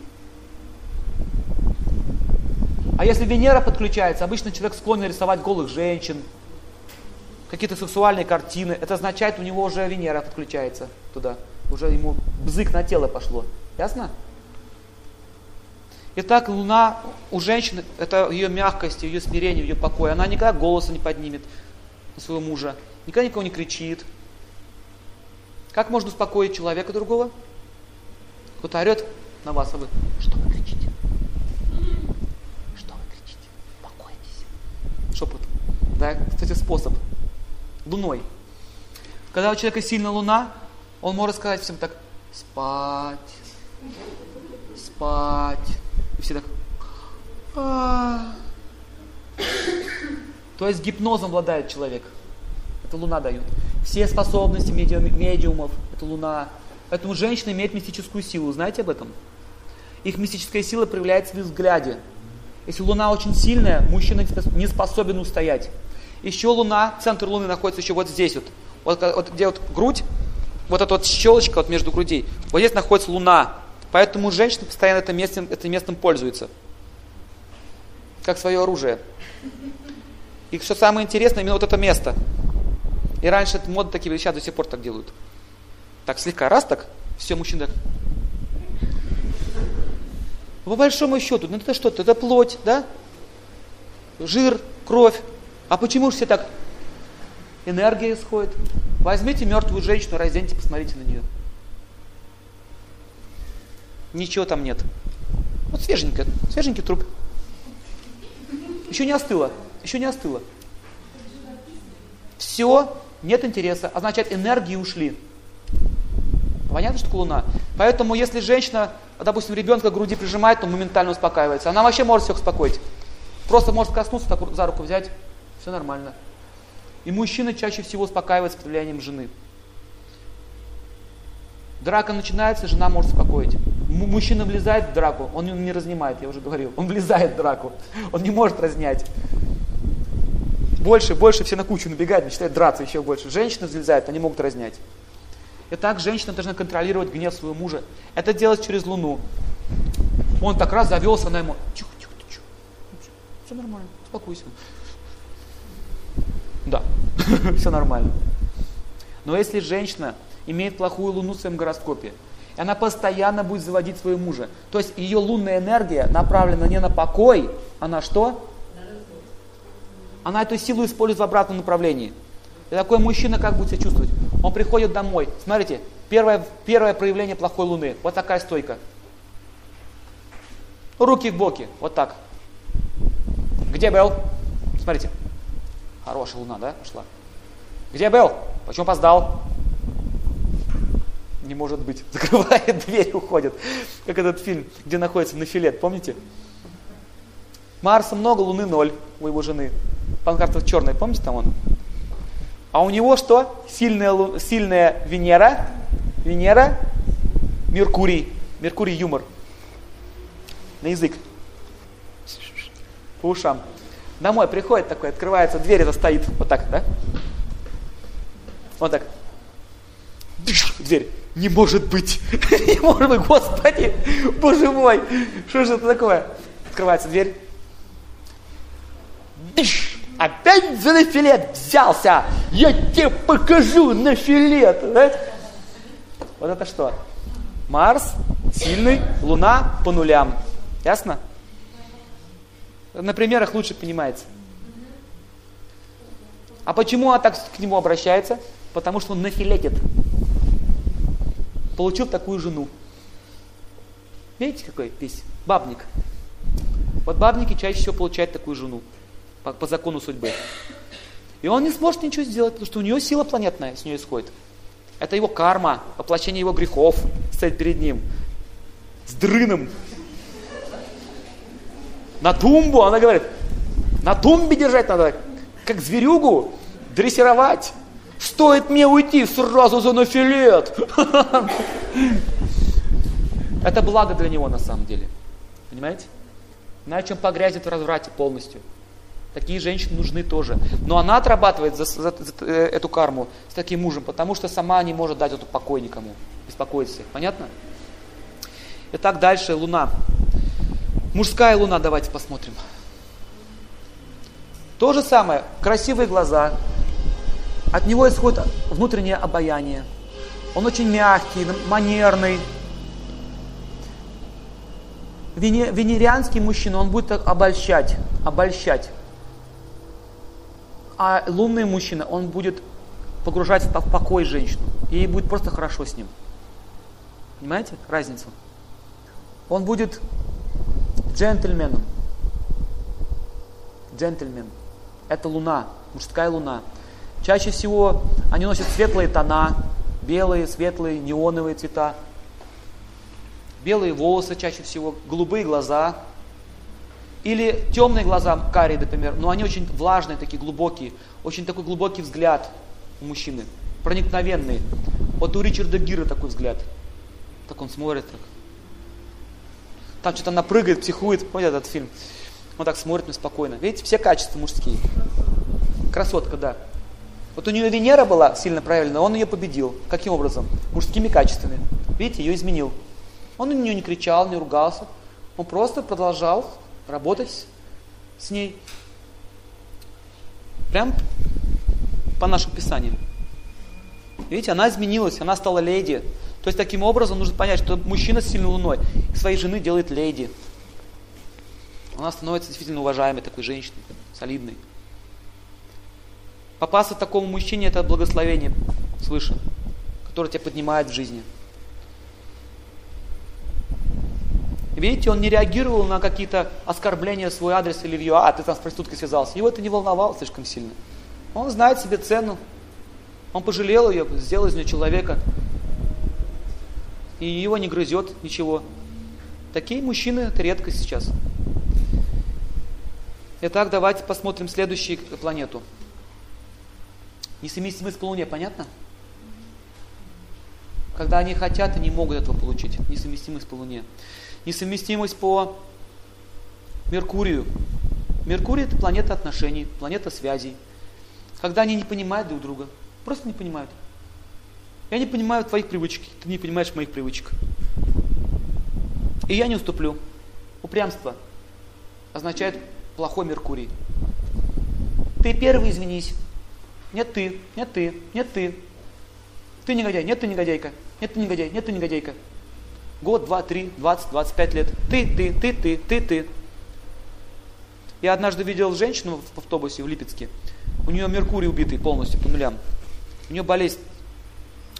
А если Венера подключается, обычно человек склонен рисовать голых женщин, какие-то сексуальные картины. Это означает, у него уже Венера подключается туда. Уже ему бзык на тело пошло. Ясно? Итак, Луна у женщины, это ее мягкость, ее смирение, ее покой. Она никогда голоса не поднимет на своего мужа, никогда никого не кричит. Как можно успокоить человека другого? Кто-то орет на вас, а вы, что вы кричите? Что вы кричите? Покойтесь. Шепот. Да, кстати, способ. Луной. Когда у человека сильная луна, он может сказать всем так, спать, спать. И все так, «А». то есть гипнозом обладает человек. Это луна дает. Все способности медиумов, это луна. Поэтому женщина имеет мистическую силу. Знаете об этом? Их мистическая сила проявляется в взгляде. Если луна очень сильная, мужчина не способен устоять. Еще луна, центр луны находится еще вот здесь вот. Вот, вот где вот грудь, вот эта вот щелочка вот между грудей. Вот здесь находится луна. Поэтому женщина постоянно этим местом, этим местом пользуется. Как свое оружие. И что самое интересное, именно вот это место. И раньше это мода такие, сейчас до сих пор так делают. Так слегка, раз так, все, мужчина так. По большому счету, ну это что-то, это плоть, да? Жир, кровь. А почему же все так? Энергия исходит. Возьмите мертвую женщину, разденьте, посмотрите на нее. Ничего там нет. Вот свеженькая, свеженький труп. Еще не остыло, еще не остыло. Все, нет интереса, означает энергии ушли. Понятно, что луна? Поэтому, если женщина, допустим, ребенка к груди прижимает, то моментально успокаивается. Она вообще может всех успокоить. Просто может коснуться, так за руку взять, все нормально. И мужчина чаще всего успокаивается под влиянием жены. Драка начинается, жена может успокоить. Мужчина влезает в драку, он не разнимает, я уже говорил. Он влезает в драку, он не может разнять. Больше, больше все на кучу набегают, начинают драться еще больше. Женщины взлезают, они могут разнять. И так женщина должна контролировать гнев своего мужа. Это делать через Луну. Он так раз завелся, она ему, тихо, тихо, тихо, все нормально, успокойся. Да, все нормально. Но если женщина имеет плохую луну в своем гороскопе, и она постоянно будет заводить своего мужа, то есть ее лунная энергия направлена не на покой, а на что? Она эту силу использует в обратном направлении. И такой мужчина как будет себя чувствовать? Он приходит домой. Смотрите, первое, первое проявление плохой луны. Вот такая стойка. Руки в боки. Вот так. Где был? Смотрите. Хорошая луна, да, пошла? Где был? Почему опоздал? Не может быть. Закрывает дверь, уходит. Как этот фильм, где находится Нафилет, помните? Марса много, Луны ноль у его жены. Панкартов черный, помните там он? А у него что? Сильная, сильная Венера, Венера, Меркурий. Меркурий юмор. На язык. По ушам. Домой приходит такой, открывается дверь, это стоит вот так, да? Вот так. Дверь. Не может быть. Не может быть, Господи, Боже мой. Что же это такое? Открывается дверь. Опять за нафилет взялся. Я тебе покажу нафилет. Вот это что? Марс, сильный, Луна по нулям. Ясно? На примерах лучше понимается. А почему она так к нему обращается? Потому что он нафилетит. Получил такую жену. Видите, какой весь бабник? Вот бабники чаще всего получают такую жену по, по закону судьбы. И он не сможет ничего сделать, потому что у него сила планетная с нее исходит. Это его карма, воплощение его грехов стоит перед ним. С дрыном. На тумбу, она говорит, на тумбе держать надо, как зверюгу, дрессировать. Стоит мне уйти, сразу за нафилет. Это благо для него на самом деле. Понимаете? Иначе он погрязит в разврате полностью. Такие женщины нужны тоже. Но она отрабатывает за, за, за э, эту карму с таким мужем, потому что сама не может дать эту покой никому, беспокоить всех. Понятно? Итак, дальше Луна. Мужская Луна, давайте посмотрим. То же самое, красивые глаза, от него исходит внутреннее обаяние. Он очень мягкий, манерный. Венерианский мужчина, он будет обольщать, обольщать. А лунный мужчина, он будет погружать в покой женщину. И ей будет просто хорошо с ним. Понимаете разницу? Он будет джентльменом. Джентльмен. это луна, мужская луна. Чаще всего они носят светлые тона, белые, светлые, неоновые цвета. Белые волосы чаще всего, голубые глаза. Или темные глаза, карие, например, но они очень влажные, такие глубокие. Очень такой глубокий взгляд у мужчины, проникновенный. Вот у Ричарда Гира такой взгляд. Так он смотрит так. Там что-то она прыгает, психует. Помните этот фильм? Он так смотрит мне спокойно. Видите, все качества мужские. Красотка, да. Вот у нее Венера была сильно проявлена, он ее победил. Каким образом? Мужскими качествами. Видите, ее изменил. Он на нее не кричал, не ругался. Он просто продолжал работать с ней. Прям по нашим писаниям. Видите, она изменилась, она стала леди. То есть таким образом нужно понять, что мужчина с сильной луной своей жены делает леди. Она становится действительно уважаемой такой женщиной, солидной. Попасться такому мужчине – это благословение свыше, которое тебя поднимает в жизни. Видите, он не реагировал на какие-то оскорбления в свой адрес или в ее, а ты там с проституткой связался. Его это не волновало слишком сильно. Он знает себе цену. Он пожалел ее, сделал из нее человека. И его не грызет ничего. Такие мужчины – это редкость сейчас. Итак, давайте посмотрим следующую планету. Несовместимость по Луне, понятно? Когда они хотят и не могут этого получить. Несовместимость по Луне. Несовместимость по Меркурию. Меркурий это планета отношений, планета связей. Когда они не понимают друг друга. Просто не понимают. Я не понимаю твоих привычек, ты не понимаешь моих привычек. И я не уступлю. Упрямство означает плохой Меркурий. Ты первый извинись. Нет ты, нет ты, нет ты. Ты негодяй, нет ты негодяйка, нет ты негодяй, нет ты негодяйка. Год, два, три, двадцать, двадцать пять лет. Ты, ты, ты, ты, ты, ты. Я однажды видел женщину в автобусе в Липецке. У нее Меркурий убитый полностью по нулям. У нее болезнь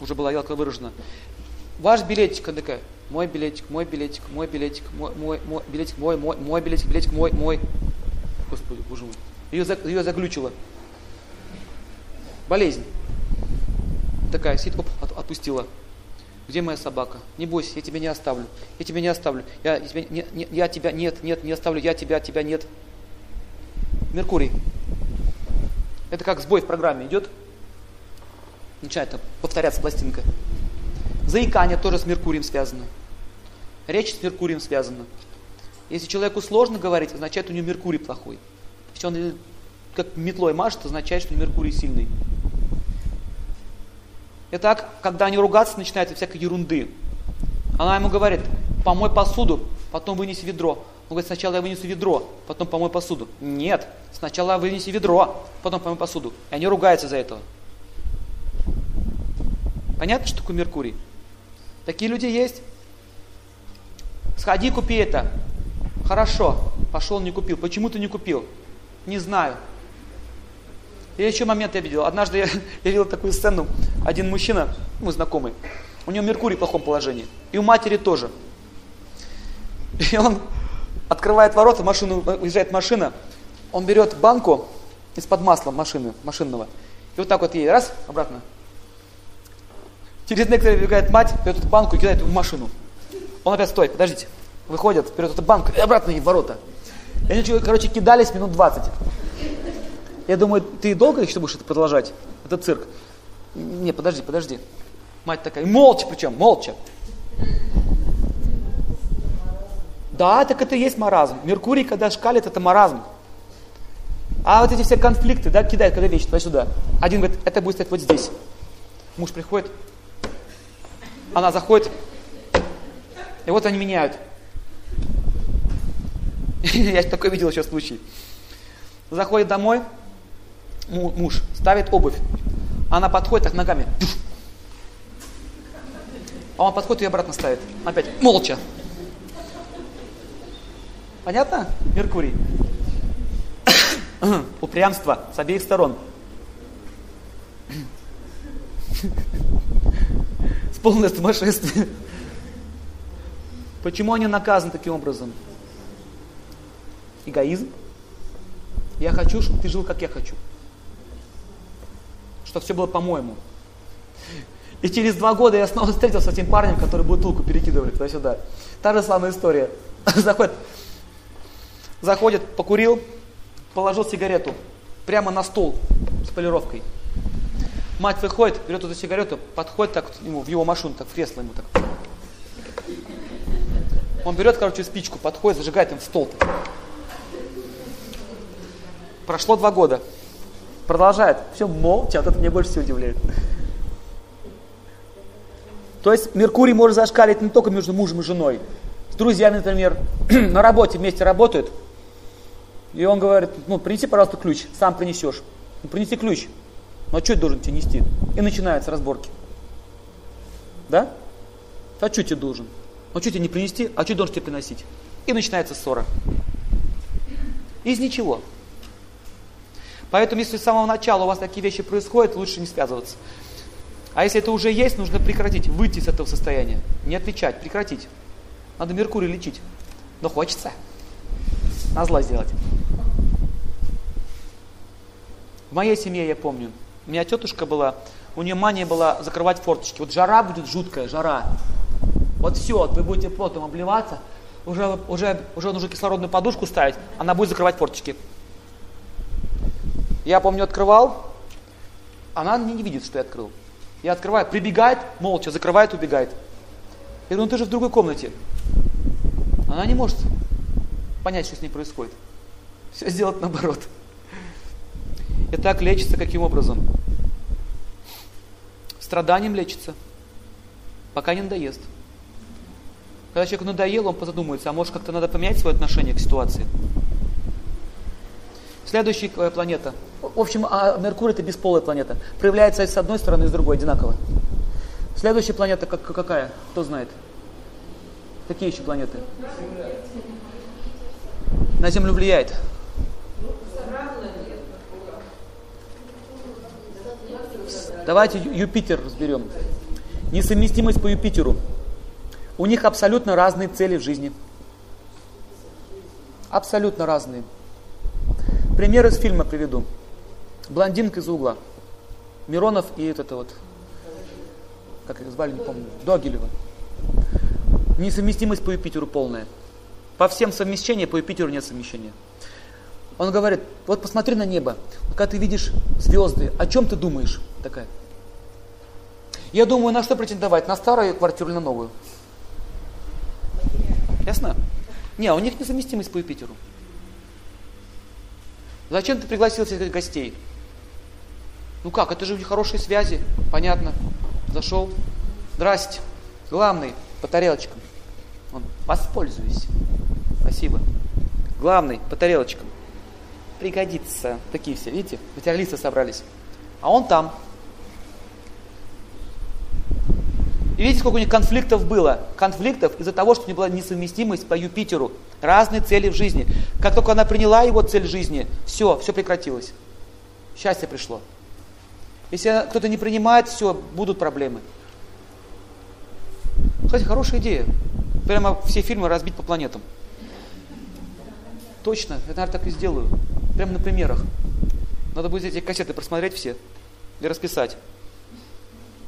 уже была ярко выражена. Ваш билетик, она такая, мой билетик, мой билетик, мой билетик, мой, мой, мой билетик, мой, мой, мой билетик, билетик, мой, мой. Господи, боже мой. Ее, ее заглючило болезнь. Такая сидит, оп, отпустила. Где моя собака? Не бойся, я тебя не оставлю. Я тебя не оставлю. Я, я, тебя, не, не, я тебя нет, нет, не оставлю. Я тебя, тебя нет. Меркурий. Это как сбой в программе идет. Начинает повторяться пластинка. Заикание тоже с Меркурием связано. Речь с Меркурием связана. Если человеку сложно говорить, означает, у него Меркурий плохой. Если он как метлой машет, означает, что Меркурий сильный. Итак, когда они ругаться начинают и всякой ерунды, она ему говорит, помой посуду, потом вынеси ведро. Он говорит, сначала я вынесу ведро, потом помой посуду. Нет, сначала вынеси ведро, потом помой посуду. И они ругаются за этого. Понятно, что такое Меркурий? Такие люди есть. Сходи, купи это. Хорошо. Пошел, не купил. Почему ты не купил? Не знаю. Я еще момент я видел. Однажды я, я видел такую сцену. Один мужчина, мы знакомый, у него Меркурий в плохом положении. И у матери тоже. И он открывает ворота, машину, уезжает машина. Он берет банку из-под масла машины, машинного. И вот так вот ей раз, обратно. Через некоторое время бегает мать, берет эту банку и кидает в машину. Он опять, стой, подождите. Выходит, берет эту банку и обратно ей в ворота. И они, короче, кидались минут 20. Я думаю, ты долго еще будешь это продолжать, этот цирк? Не, подожди, подожди. Мать такая, молча причем, молча. Да, так это и есть маразм. Меркурий, когда шкалит, это маразм. А вот эти все конфликты, да, кидает, когда вещи туда-сюда. Один говорит, это будет стоять вот здесь. Муж приходит, она заходит, и вот они меняют. Я такой видел еще случай. Заходит домой, муж ставит обувь, она подходит так ногами, а он подходит и обратно ставит. Опять, молча. Понятно, Меркурий? Упрямство с обеих сторон. С полное сумасшествие. Почему они наказаны таким образом? Эгоизм? Я хочу, чтобы ты жил, как я хочу. Чтобы все было по-моему. И через два года я снова встретился с этим парнем, который бутылку перекидывали туда-сюда. Та же самая история. Заходит, заходит, покурил, положил сигарету прямо на стол с полировкой. Мать выходит, берет эту сигарету, подходит так ему, в его машину, так в кресло ему так. Он берет, короче, спичку, подходит, зажигает им в стол. Прошло два года. Продолжает. Все молча, вот это мне больше всего удивляет. То есть Меркурий может зашкалить не только между мужем и женой. С друзьями, например, на работе вместе работают. И он говорит, ну принеси, пожалуйста, ключ, сам принесешь. Ну принеси ключ. Ну а что я должен тебе нести? И начинаются разборки. Да? А что тебе должен? Ну что тебе не принести, а что должен тебе приносить? И начинается ссора. Из ничего. Поэтому, если с самого начала у вас такие вещи происходят, лучше не связываться. А если это уже есть, нужно прекратить, выйти из этого состояния. Не отвечать, прекратить. Надо Меркурий лечить. Но хочется. На зло сделать. В моей семье я помню, у меня тетушка была, у нее мания была закрывать форточки. Вот жара будет жуткая, жара. Вот все, вот вы будете потом обливаться, уже, уже, уже нужно кислородную подушку ставить, она будет закрывать форточки. Я помню, открывал, она не, видит, что я открыл. Я открываю, прибегает, молча, закрывает, убегает. Я говорю, ну ты же в другой комнате. Она не может понять, что с ней происходит. Все сделать наоборот. И так лечится каким образом? Страданием лечится, пока не надоест. Когда человеку надоело, он позадумается, а может как-то надо поменять свое отношение к ситуации. Следующая планета. В общем, а Меркурий это бесполая планета. Проявляется с одной стороны и с другой одинаково. Следующая планета как, какая? Кто знает? Какие еще планеты? На Землю влияет. Давайте Юпитер разберем. Несовместимость по Юпитеру. У них абсолютно разные цели в жизни. Абсолютно разные. Пример из фильма приведу. Блондинка из угла. Миронов и это вот, как их звали, не помню, Догилева. Несовместимость по Юпитеру полная. По всем совмещениям, по Юпитеру нет совмещения. Он говорит, вот посмотри на небо, когда ты видишь звезды, о чем ты думаешь? Такая. Я думаю, на что претендовать, на старую квартиру или на новую? Ясно? Не, у них несовместимость по Юпитеру. Зачем ты пригласил всех гостей? Ну как, это же у них хорошие связи. Понятно. Зашел. Здрасте. Главный, по тарелочкам. Он, воспользуюсь. Спасибо. Главный, по тарелочкам. Пригодится. Такие все, видите? Материалисты собрались. А он там. И видите, сколько у них конфликтов было? Конфликтов из-за того, что у них была несовместимость по Юпитеру. Разные цели в жизни. Как только она приняла его цель жизни, все, все прекратилось. Счастье пришло. Если кто-то не принимает, все, будут проблемы. Кстати, хорошая идея. Прямо все фильмы разбить по планетам. Точно, я, наверное, так и сделаю. Прямо на примерах. Надо будет эти кассеты просмотреть все и расписать.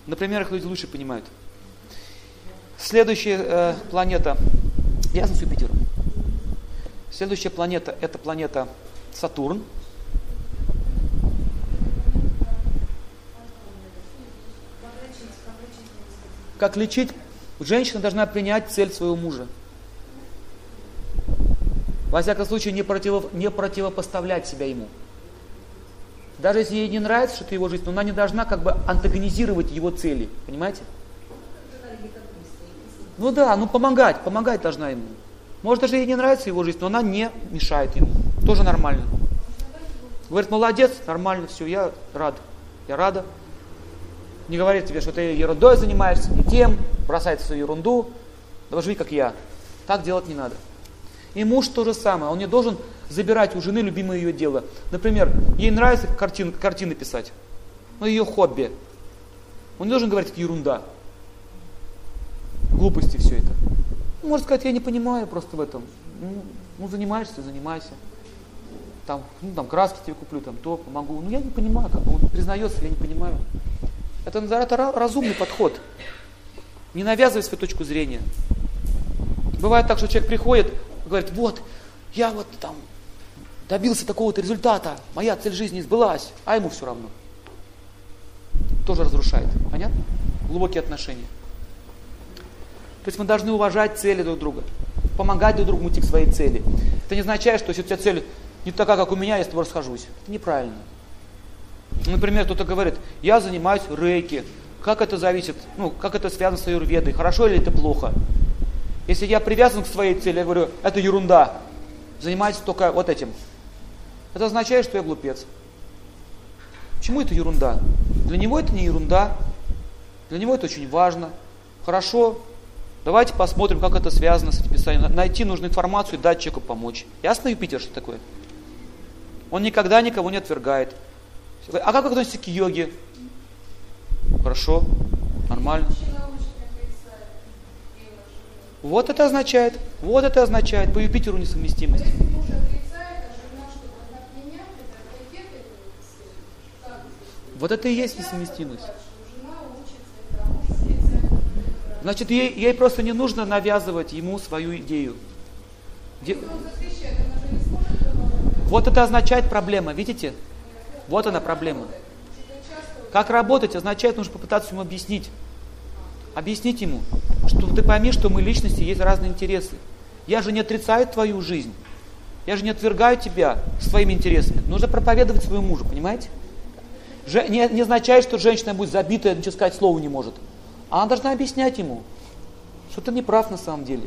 На примерах люди лучше понимают. Следующая э, планета, ясно с Юпитером. Следующая планета это планета Сатурн. Как лечить? Женщина должна принять цель своего мужа. Во всяком случае, не, противо, не противопоставлять себя ему. Даже если ей не нравится что-то его жизнь, но она не должна как бы антагонизировать его цели. Понимаете? Ну да, ну помогать, помогать должна ему. Может, даже ей не нравится его жизнь, но она не мешает ему. Тоже нормально. Говорит, молодец, нормально, все, я рад. Я рада. Не говорит тебе, что ты ерундой занимаешься, не тем, бросает свою ерунду. Давай живи, как я. Так делать не надо. И муж то же самое. Он не должен забирать у жены любимое ее дело. Например, ей нравится картин, картины писать. Ну, ее хобби. Он не должен говорить, это ерунда глупости все это. Может сказать, я не понимаю просто в этом. Ну, ну занимаешься, занимайся. там, ну, там краски тебе куплю, там то помогу. Ну, я не понимаю, как он признается, я не понимаю. Это, это разумный подход. Не навязывай свою точку зрения. Бывает так, что человек приходит, говорит, вот, я вот там добился такого-то результата, моя цель жизни сбылась, а ему все равно. Тоже разрушает. Понятно? Глубокие отношения. То есть мы должны уважать цели друг друга, помогать друг другу идти к своей цели. Это не означает, что если у тебя цель не такая, как у меня, я с тобой расхожусь. Это неправильно. Например, кто-то говорит, я занимаюсь рейки. Как это зависит, ну, как это связано с аюрведой, хорошо или это плохо? Если я привязан к своей цели, я говорю, это ерунда, занимаюсь только вот этим. Это означает, что я глупец. Почему это ерунда? Для него это не ерунда, для него это очень важно. Хорошо, давайте посмотрим, как это связано с этим писанием. Найти нужную информацию и дать человеку помочь. Ясно, Юпитер, что такое? Он никогда никого не отвергает. А как относится к йоге? Хорошо, нормально. Вот это означает, вот это означает по Юпитеру несовместимость. Вот это и есть несовместимость. Значит, ей, ей просто не нужно навязывать ему свою идею. Де... Вот это означает проблема, видите? Вот она проблема. Как работать означает, нужно попытаться ему объяснить. Объяснить ему, что ты пойми, что мы личности, есть разные интересы. Я же не отрицаю твою жизнь. Я же не отвергаю тебя своими интересами. Нужно проповедовать своему мужу, понимаете? Не, не означает, что женщина будет забитая, ничего сказать слова не может. Она должна объяснять ему, что ты не прав на самом деле.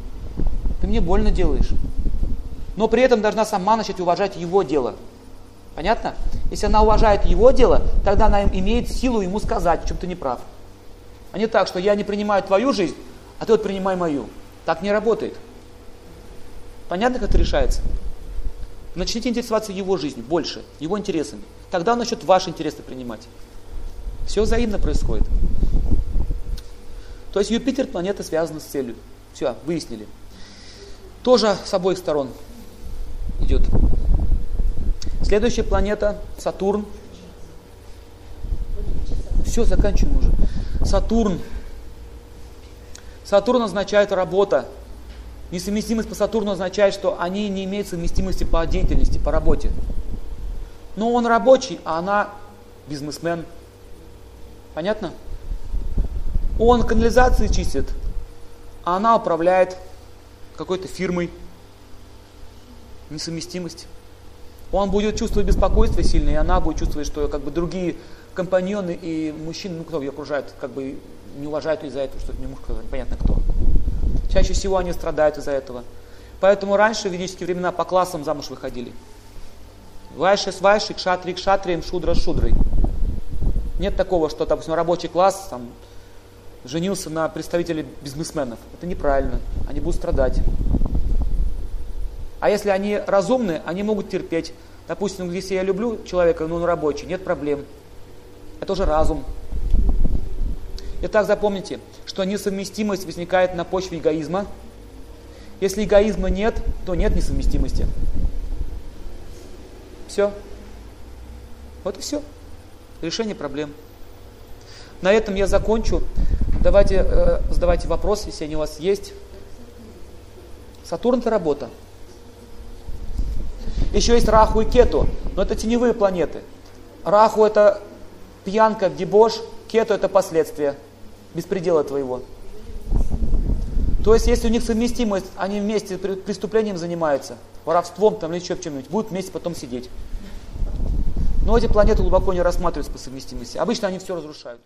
Ты мне больно делаешь. Но при этом должна сама начать уважать его дело. Понятно? Если она уважает его дело, тогда она имеет силу ему сказать, в чем ты не прав. А не так, что я не принимаю твою жизнь, а ты вот принимай мою. Так не работает. Понятно, как это решается? Начните интересоваться его жизнью больше, его интересами. Тогда он начнет ваши интересы принимать. Все взаимно происходит. То есть Юпитер планета связана с целью. Все, выяснили. Тоже с обоих сторон идет. Следующая планета Сатурн. Все, заканчиваем уже. Сатурн. Сатурн означает работа. Несовместимость по Сатурну означает, что они не имеют совместимости по деятельности, по работе. Но он рабочий, а она бизнесмен. Понятно? Он канализации чистит, а она управляет какой-то фирмой. Несовместимость. Он будет чувствовать беспокойство сильное, и она будет чувствовать, что как бы другие компаньоны и мужчины, ну кто ее окружает, как бы не уважают из-за этого, что это не муж, непонятно кто. Чаще всего они страдают из-за этого. Поэтому раньше в ведические времена по классам замуж выходили. Вайши с вайши, кшатри к шатрием, шудра с шудрой. Нет такого, что, допустим, рабочий класс там, женился на представителе бизнесменов. Это неправильно. Они будут страдать. А если они разумны, они могут терпеть. Допустим, если я люблю человека, но он рабочий, нет проблем. Это уже разум. Итак, запомните, что несовместимость возникает на почве эгоизма. Если эгоизма нет, то нет несовместимости. Все. Вот и все. Решение проблем. На этом я закончу. Давайте э, задавайте вопросы, если они у вас есть. Сатурн это работа. Еще есть Раху и Кету, но это теневые планеты. Раху это пьянка, дебош, Кету это последствия беспредела твоего. То есть, если у них совместимость, они вместе преступлением занимаются, воровством там или еще чем-нибудь, будут вместе потом сидеть. Но эти планеты глубоко не рассматриваются по совместимости. Обычно они все разрушают.